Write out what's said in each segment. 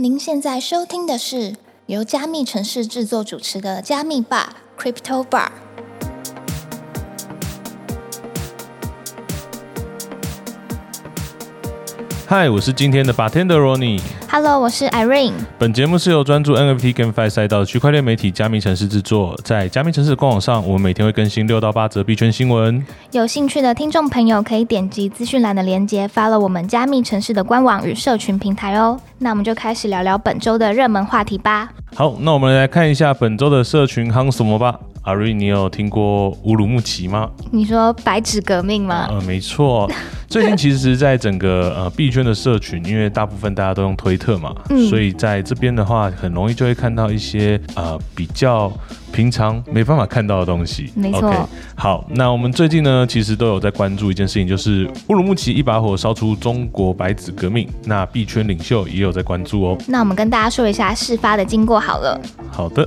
您现在收听的是由加密城市制作主持的加密吧 Crypto Bar。嗨，我是今天的 bartender Ronnie。Hello，我是 Irene。本节目是由专注 NFT GameFi 赛道的区块链媒体加密城市制作。在加密城市的官网上，我们每天会更新六到八则币圈新闻。有兴趣的听众朋友可以点击资讯栏的链接，follow 我们加密城市的官网与社群平台哦。那我们就开始聊聊本周的热门话题吧。好，那我们来看一下本周的社群夯什么吧。阿瑞，你有听过乌鲁木齐吗？你说白纸革命吗？呃，没错。最近其实，在整个呃币圈的社群，因为大部分大家都用推特嘛，嗯所以在这边的话，很容易就会看到一些呃比较平常没办法看到的东西。没错好，那我们最近呢，其实都有在关注一件事情，就是乌鲁木齐一把火烧出中国白纸革命。那币圈领袖也有在关注哦。那我们跟大家说一下事发的经过好了。好的，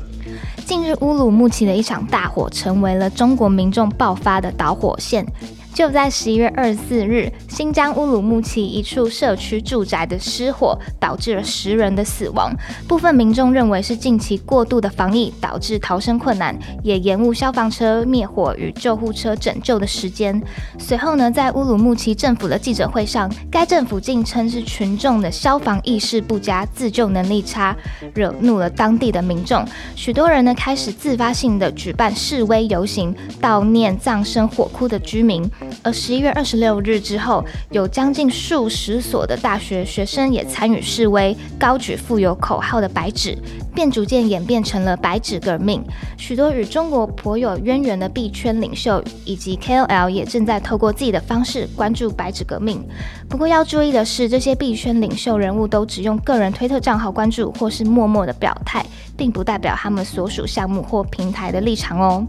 近日，乌鲁木齐的一场大火成为了中国民众爆发的导火线。就在十一月二十四日，新疆乌鲁木齐一处社区住宅的失火，导致了十人的死亡。部分民众认为是近期过度的防疫导致逃生困难，也延误消防车灭火与救护车拯救的时间。随后呢，在乌鲁木齐政府的记者会上，该政府竟称是群众的消防意识不佳、自救能力差，惹怒了当地的民众。许多人呢开始自发性的举办示威游行，悼念葬身火窟的居民。而十一月二十六日之后，有将近数十所的大学学生也参与示威，高举富有口号的白纸，便逐渐演变成了白纸革命。许多与中国颇有渊源的币圈领袖以及 KOL 也正在透过自己的方式关注白纸革命。不过要注意的是，这些币圈领袖人物都只用个人推特账号关注，或是默默的表态，并不代表他们所属项目或平台的立场哦。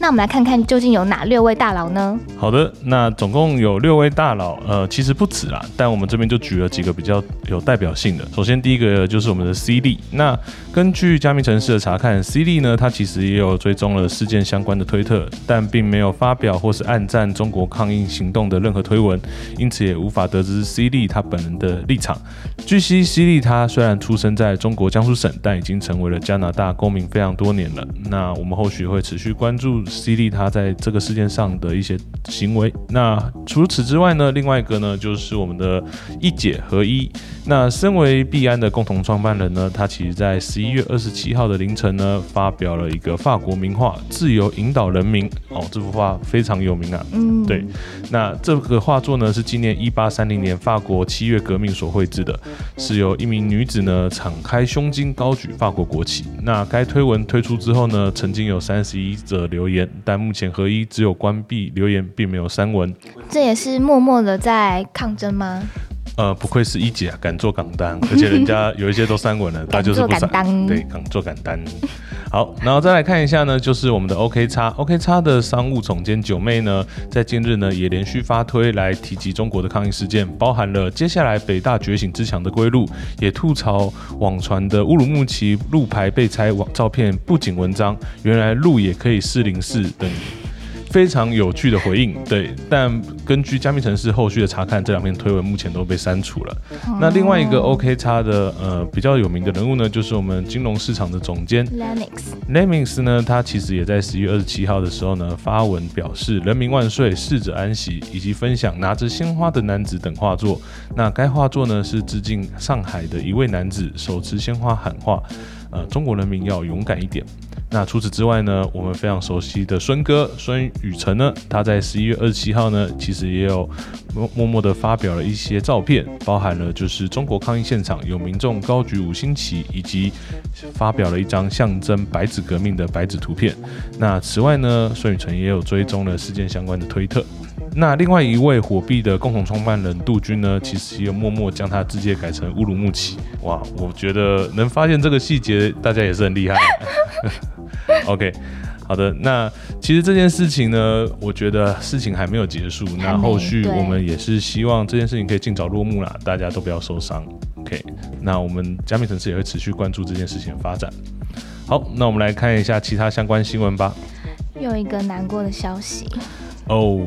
那我们来看看究竟有哪六位大佬呢？好的，那总共有六位大佬，呃，其实不止啦，但我们这边就举了几个比较有代表性的。首先第一个就是我们的 CD，，那根据加密城市的查看，C 利呢，他其实也有追踪了事件相关的推特，但并没有发表或是暗赞中国抗议行动的任何推文，因此也无法得知 C 利他本人的立场。据悉，C 利他虽然出生在中国江苏省，但已经成为了加拿大公民非常多年了。那我们后续会持续关注 C 利他在这个事件上的一些行为。那除此之外呢，另外一个呢就是我们的一姐合一。那身为币安的共同创办人呢，他其实在十一月二十七号的凌晨呢，发表了一个法国名画《自由引导人民》哦，这幅画非常有名啊。嗯，对，那这个画作呢是纪念一八三零年法国七月革命所绘制的，是由一名女子呢敞开胸襟高举法国国旗。那该推文推出之后呢，曾经有三十一则留言，但目前合一只有关闭留言，并没有删文。这也是默默的在抗争吗？呃，不愧是一姐啊，敢做敢当，而且人家有一些都删文了，他就是不删，对，敢做敢当。好，然后再来看一下呢，就是我们的 OK 叉 OK 叉的商务总监九妹呢，在近日呢也连续发推来提及中国的抗议事件，包含了接下来北大觉醒之强的归路，也吐槽网传的乌鲁木齐路牌被拆网照片不仅文章，原来路也可以四零四等。非常有趣的回应，对，但根据加密城市后续的查看，这两篇推文目前都被删除了。那另外一个 OK 叉的呃比较有名的人物呢，就是我们金融市场的总监 Lennox，Lemings 呢，他其实也在十一月二十七号的时候呢发文表示“人民万岁，逝者安息”，以及分享拿着鲜花的男子等画作。那该画作呢是致敬上海的一位男子手持鲜花喊话：“呃，中国人民要勇敢一点。”那除此之外呢，我们非常熟悉的孙哥孙宇晨呢，他在十一月二十七号呢，其实也有默默默的发表了一些照片，包含了就是中国抗议现场有民众高举五星旗，以及发表了一张象征白纸革命的白纸图片。那此外呢，孙宇晨也有追踪了事件相关的推特。那另外一位火币的共同创办人杜军呢，其实也默默将他字界改成乌鲁木齐。哇，我觉得能发现这个细节，大家也是很厉害。OK，好的，那其实这件事情呢，我觉得事情还没有结束，那后续我们也是希望这件事情可以尽早落幕啦，大家都不要受伤。OK，那我们加密城市也会持续关注这件事情的发展。好，那我们来看一下其他相关新闻吧。又一个难过的消息，哦，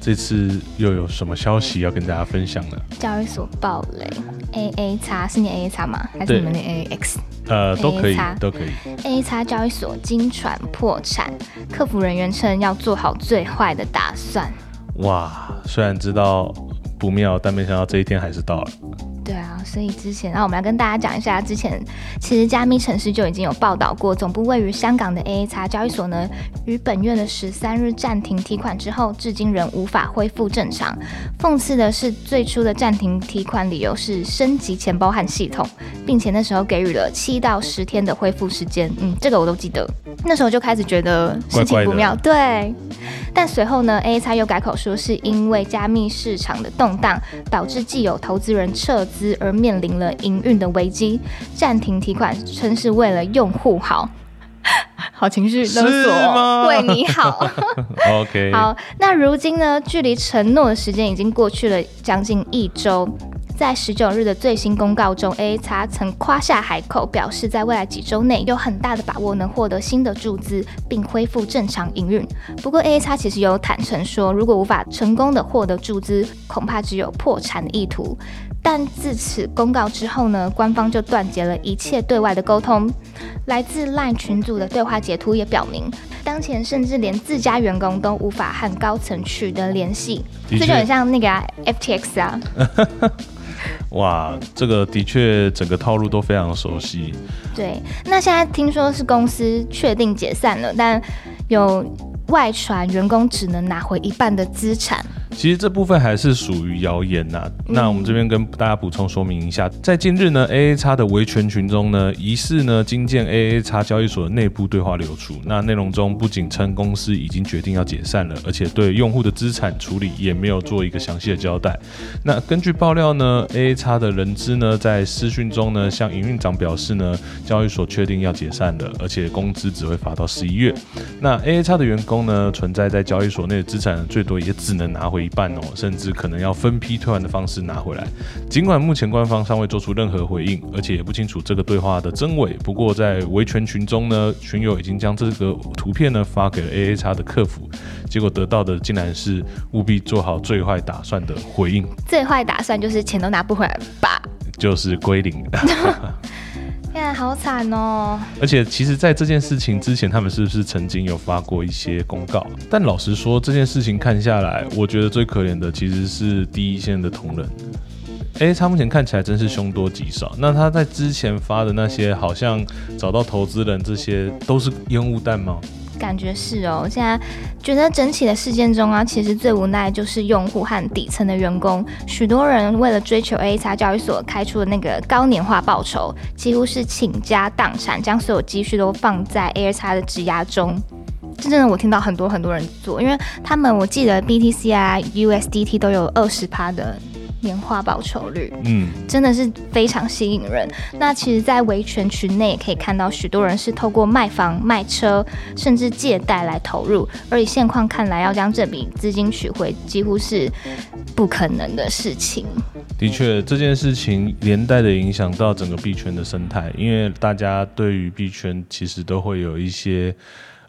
这次又有什么消息要跟大家分享呢？交易所暴雷 A A 叉是念 A A 叉吗？还是你们念 A A X？呃，都可以都可以。A 叉交易所经传破产，客服人员称要做好最坏的打算。哇，虽然知道不妙，但没想到这一天还是到了。所以之前，然后我们来跟大家讲一下，之前其实加密城市就已经有报道过，总部位于香港的 AA 叉交易所呢，于本月的十三日暂停提款之后，至今仍无法恢复正常。讽刺的是，最初的暂停提款理由是升级钱包和系统，并且那时候给予了七到十天的恢复时间。嗯，这个我都记得。那时候就开始觉得事情不妙，对。但随后呢，A 叉又改口说，是因为加密市场的动荡，导致既有投资人撤资而面临了营运的危机，暂停提款，称是为了用户好。好情绪勒索，为你好。OK，好，那如今呢，距离承诺的时间已经过去了将近一周。在十九日的最新公告中，A 叉曾夸下海口，表示在未来几周内有很大的把握能获得新的注资，并恢复正常营运。不过，A 叉其实有坦诚说，如果无法成功的获得注资，恐怕只有破产的意图。但自此公告之后呢，官方就断绝了一切对外的沟通。来自 LINE 群组的对话截图也表明，当前甚至连自家员工都无法和高层取得联系，这就很像那个、啊、FTX 啊。哇，这个的确整个套路都非常熟悉。对，那现在听说是公司确定解散了，但有外传员工只能拿回一半的资产。其实这部分还是属于谣言呐、那我们这边跟大家补充说明一下，在近日呢，AA 叉的维权群中呢，疑似呢经见 AA 叉交易所的内部对话流出。那内容中不仅称公司已经决定要解散了，而且对用户的资产处理也没有做一个详细的交代。那根据爆料呢，AA 叉的人资呢在私讯中呢向营运长表示呢，交易所确定要解散了，而且工资只会发到十一月。那 AA 叉的员工呢，存在在交易所内的资产最多也只能拿回一半哦，甚至可能要分批退还的方式拿回来。尽管目前官方尚未做出任何回应，而且也不清楚这个对话的真伪，不过在维权群中呢，群友已经将这个图片呢发给了 AA 叉的客服，结果得到的竟然是务必做好最坏打算的回应，最坏打算就是钱都拿不回来吧？就是归零。好惨哦！而且，其实，在这件事情之前，他们是不是曾经有发过一些公告？但老实说，这件事情看下来，我觉得最可怜的其实是第一线的同仁。哎，他目前看起来真是凶多吉少。那他在之前发的那些，好像找到投资人，这些都是烟雾弹吗？感觉是哦，现在觉得整体的事件中啊，其实最无奈就是用户和底层的员工。许多人为了追求 A 叉交易所开出的那个高年化报酬，几乎是倾家荡产，将所有积蓄都放在 A 叉的质押中。这真的我听到很多很多人做，因为他们我记得 BTC 啊、USDT 都有二十趴的年化报酬率。嗯，真的是非常吸引人。那其实，在维权群内也可以看到，许多人是透过卖房、卖车，甚至借贷来投入。而以现况看来，要将这笔资金取回，几乎是不可能的事情。的确，这件事情连带的影响到整个币圈的生态，因为大家对于币圈其实都会有一些。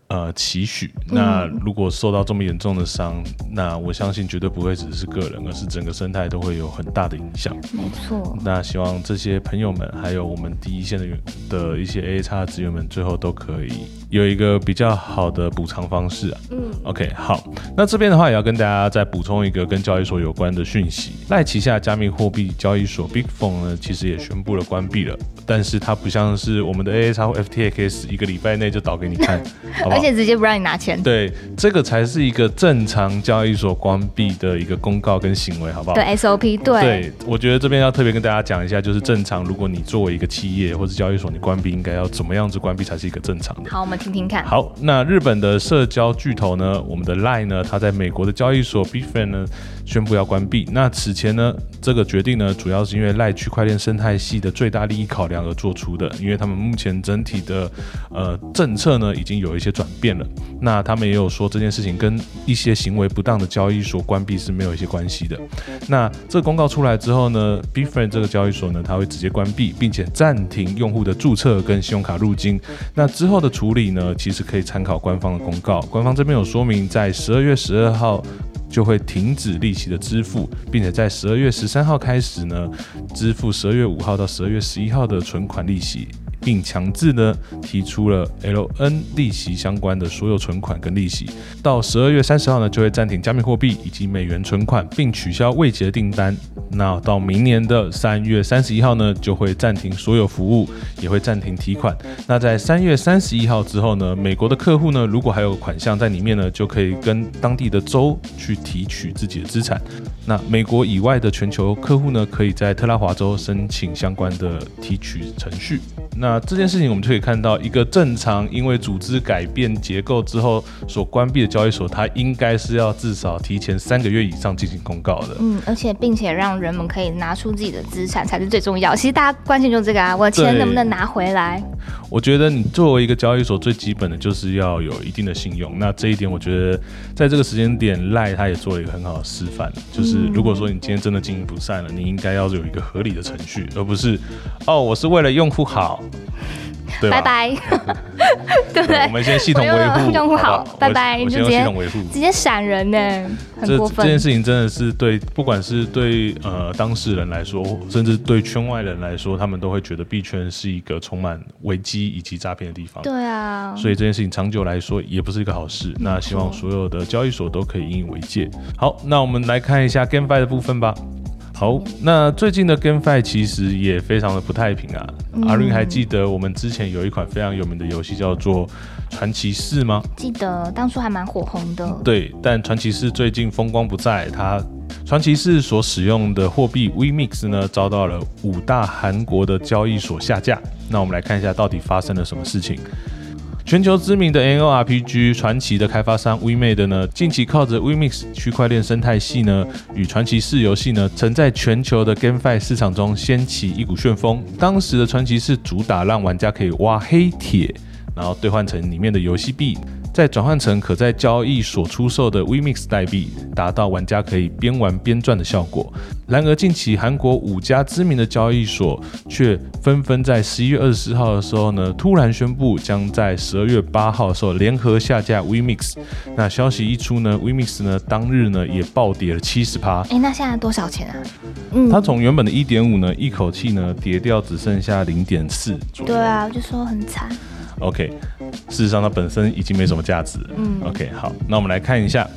呃，期许。那如果受到这么严重的伤，那我相信绝对不会只是个人，而是整个生态都会有很大的影响。没错，那希望这些朋友们，还有我们第一线的员的一些 A 叉职员们，最后都可以有一个比较好的补偿方式啊。嗯，OK，好，那这边的话也要跟大家再补充一个跟交易所有关的讯息。赖旗下加密货币交易所 Bitfone 呢，其实也宣布了关闭了，但是它不像是我们的 AAX 或 FTX 一个礼拜内就倒给你看，好好？而且直接不让你拿钱。对，这个才是一个正常交易所关闭的一个公告跟行为，好不好？对 SOP，对，对，我觉得这边要特别跟大家讲一下，就是正常，如果你作为一个企业或者交易所，你关闭应该要怎么样子关闭才是一个正常的。好，我们听听看。好，那日本的社交巨头呢，我们的 Line 呢，它在美国的交易所 Bitfan 呢宣布要关闭。那此前呢，这个决定呢，主要是因为 Line 区块链生态系的最大利益考量而做出的，因为他们目前整体的呃政策呢已经有一些转变了。那他们也有说这件事情跟一些行为不当的交易所关闭是没有一些关系的。那这个公告出来之后呢，Bitfan 这个交易所呢，它会直接关闭，并且暂停用户的注册跟信用卡入金。那之后的处理呢，其实可以参考官方的公告。官方这边有说明，在十二月十二号就会停止利息的支付，并且在十二月十三号开始呢，支付十二月五号到十二月十一号的存款利息。并强制呢提出了 LN 利息相关的所有存款跟利息，到十二月三十号呢就会暂停加密货币以及美元存款，并取消未结订单。那到明年的三月三十一号呢就会暂停所有服务，也会暂停提款。那在三月三十一号之后呢，美国的客户呢如果还有款项在里面呢，就可以跟当地的州去提取自己的资产。那美国以外的全球客户呢，可以在特拉华州申请相关的提取程序。那这件事情，我们就可以看到，一个正常因为组织改变结构之后所关闭的交易所，它应该是要至少提前三个月以上进行公告的。嗯，而且并且让人们可以拿出自己的资产才是最重要。其实大家关心就是这个啊，我的钱能不能拿回来？我觉得你作为一个交易所，最基本的就是要有一定的信用。那这一点，我觉得在这个时间点，赖他也做了一个很好的示范，就是如果说你今天真的经营不善了，你应该要有一个合理的程序，而不是哦，我是为了用户好。拜拜，对不对？我们先系统维护，用户好，拜拜，就直接直接闪人呢，很过分。这件事情真的是对，不管是对呃当事人来说，甚至对圈外人来说，他们都会觉得币圈是一个充满危机以及诈骗的地方。对啊，所以这件事情长久来说也不是一个好事。那希望所有的交易所都可以引以为戒。好，那我们来看一下 GameFi 的部分吧。好，那最近的 GameFi 其实也非常的不太平啊。阿瑞还记得我们之前有一款非常有名的游戏叫做《传奇四》吗？记得，当初还蛮火红的。对，但《传奇四》最近风光不再，它《传奇四》所使用的货币 VMix 呢，遭到了五大韩国的交易所下架。那我们来看一下到底发生了什么事情。全球知名的 N O R P G 传奇的开发商 WeMade 呢，近期靠着 WeMix 区块链生态系呢，与传奇四游戏呢，曾在全球的 GameFi 市场中掀起一股旋风。当时的传奇是主打让玩家可以挖黑铁，然后兑换成里面的游戏币。再转换成可在交易所出售的 WeMix 代币，达到玩家可以边玩边赚的效果。然而，近期韩国五家知名的交易所却纷纷在十一月二十四号的时候呢，突然宣布将在十二月八号的时候联合下架 WeMix。那消息一出呢，WeMix 呢当日呢也暴跌了七十趴。哎，那现在多少钱啊？嗯，它从原本的一点五呢，一口气呢跌掉只剩下零点四。对啊，我就说很惨。OK，事实上它本身已经没什么价值。嗯，OK，好，那我们来看一下，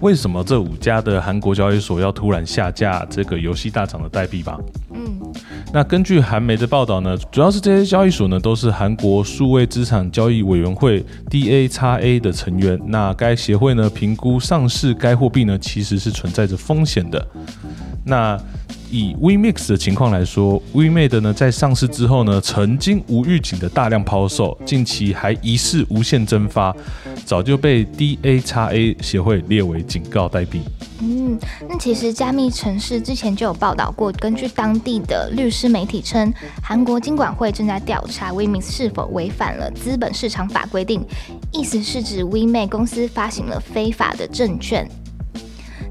为什么这五家的韩国交易所要突然下架这个游戏大厂的代币吧？嗯，那根据韩媒的报道呢，主要是这些交易所呢都是韩国数位资产交易委员会 DAXA 的成员。那该协会呢评估上市该货币呢其实是存在着风险的。那以 WeMix 的情况来说，WeMade 呢在上市之后呢，曾经无预警的大量抛售，近期还疑似无限蒸发，早就被 DAXA 协会列为警告代币。嗯，那其实加密城市之前就有报道过，根据当地的律师媒体称，韩国金管会正在调查 WeMix 是否违反了资本市场法规定，意思是指 WeMade 公司发行了非法的证券。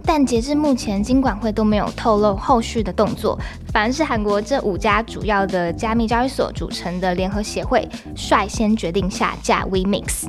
但截至目前，金管会都没有透露后续的动作，反而是韩国这五家主要的加密交易所组成的联合协会率先决定下架 WeMix。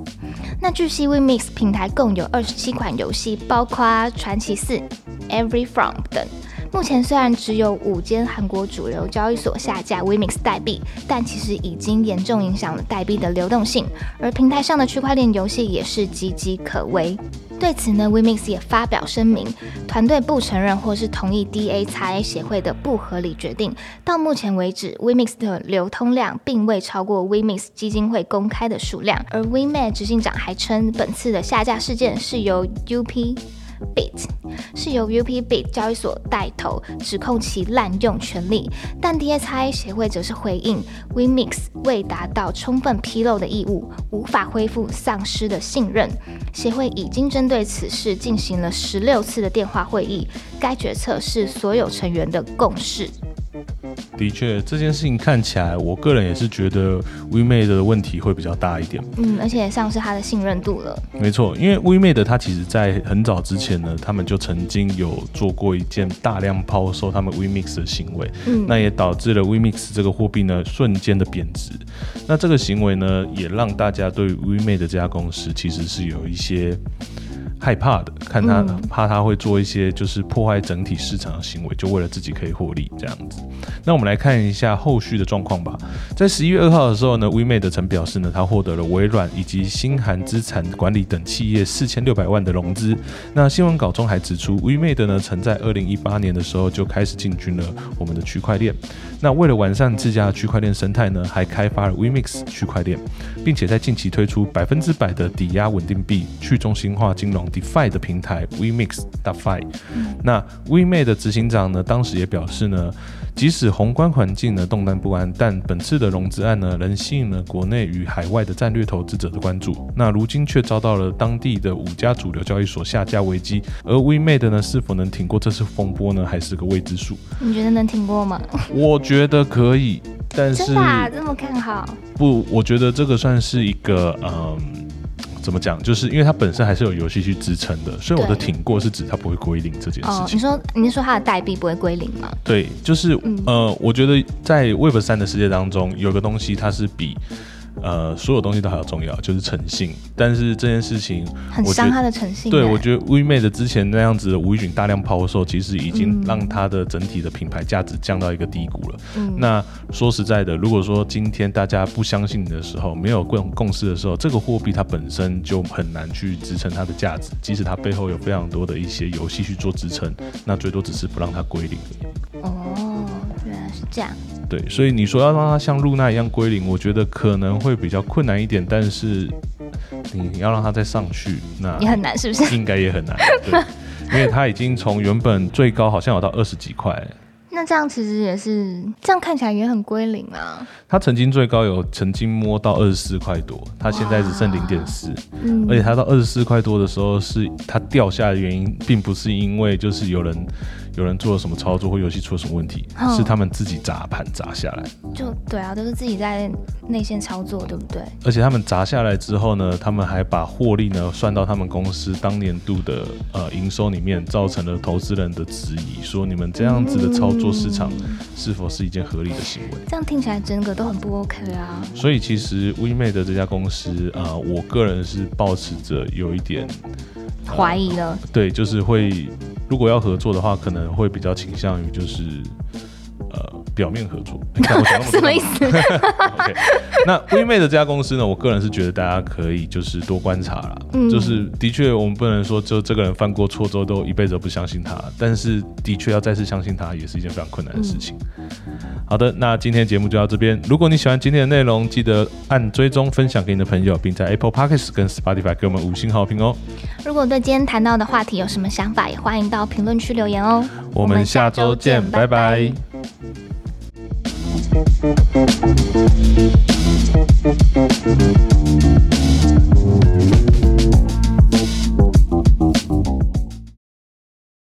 那据悉，WeMix 平台共有二十七款游戏，包括传奇四、Every From 等。目前虽然只有五间韩国主流交易所下架 WeMix 代币，但其实已经严重影响了代币的流动性，而平台上的区块链游戏也是岌岌可危。对此呢，WeMix 也发表声明，团队不承认或是同意 DAXA 协会的不合理决定。到目前为止，WeMix 的流通量并未超过 WeMix 基金会公开的数量。而 WeMix 执行长还称，本次的下架事件是由 UP。Bit 是由 UP Bit 交易所带头指控其滥用权力，但 DSI 协会则是回应 WeMix 未达到充分披露的义务，无法恢复丧失的信任。协会已经针对此事进行了十六次的电话会议，该决策是所有成员的共识。的确，这件事情看起来，我个人也是觉得 WeMade 的问题会比较大一点。嗯，而且丧失他的信任度了。没错，因为 WeMade 它其实在很早之前呢，他们就曾经有做过一件大量抛售他们 WeMix 的行为。嗯，那也导致了 WeMix 这个货币呢瞬间的贬值。那这个行为呢，也让大家对 WeMade 这家公司其实是有一些害怕的，看他嗯怕他会做一些就是破坏整体市场的行为，就为了自己可以获利这样子。那我们来看一下后续的状况吧。在十一月二号的时候呢，WeMade 曾表示呢，他获得了微软以及新韩资产管理等企业四千六百万的融资。那新闻稿中还指出，WeMade 呢曾在二零一八年的时候就开始进军了我们的区块链。那为了完善自家的区块链生态呢，还开发了 WeMix 区块链，并且在近期推出百分之百的抵押稳定币去中心化金融 DeFi 的平台 WeMix DeFi。那 WeMate 的执行长呢，当时也表示呢，即使宏观环境呢动荡不安，但本次的融资案呢，仍吸引了国内与海外的战略投资者的关注。那如今却遭到了当地的五家主流交易所下架危机，而 WeMate 呢，是否能挺过这次风波呢，还是个未知数。你觉得能挺过吗？我觉得可以，但是真的、啊、这么看好？不，我觉得这个算是一个嗯。怎么讲？就是因为它本身还是有游戏去支撑的，所以我的挺过是指它不会归零这件事哦，情。你说你是说它的代币不会归零吗？对，就是、嗯呃，我觉得在 Web 三的世界当中，有个东西它是比呃所有东西都还要重要，就是诚信。但是这件事情，很伤它的诚信欸。对我觉得 We Made 之前那样子的无预警大量抛售，其实已经嗯让它的整体的品牌价值降到一个低谷了。嗯那说实在的，如果说今天大家不相信你的时候，没有共共识的时候，这个货币它本身就很难去支撑它的价值，即使它背后有非常多的一些游戏去做支撑，那最多只是不让它归零。哦，原来是这样。对，所以你说要让它像露娜一样归零，我觉得可能会比较困难一点，但是你要让它再上去，那也很难，是不是？应该也很难，对，因为它已经从原本最高好像有到二十几块，那这样其实也是，这样看起来也很归零啊。它曾经最高有曾经摸到二十四块多，它现在只剩零点四，嗯，而且它到二十四块多的时候是它掉下来的原因，并不是因为就是有人有人做了什么操作或游戏出了什么问题，嗯是他们自己砸盘砸下来，就对啊，都是自己在内线操作，对不对？而且他们砸下来之后呢，他们还把获利呢算到他们公司当年度的呃营收里面，造成了投资人的质疑，说你们这样子的操作市场嗯是否是一件合理的行为？这样听起来整个都很不 OK 啊。所以其实 WeMate 这家公司，呃，我个人是抱持着有一点怀疑了，对，就是会如果要合作的话，可能会比较倾向于就是表面合作。你看我讲那么多什么意思？OK，那 WeMate 这家公司呢，我个人是觉得大家可以就是多观察啦。嗯就是的确我们不能说就这个人犯过错之后都一辈子都不相信他，但是的确要再次相信他也是一件非常困难的事情。好的，那今天的节目就到这边。如果你喜欢今天的内容，记得按追踪、分享给你的朋友，并在 Apple Podcasts 跟 Spotify 给我们五星好评哦。如果对今天谈到的话题有什么想法，也欢迎到评论区留言哦。我们下周见，拜拜 Thank you.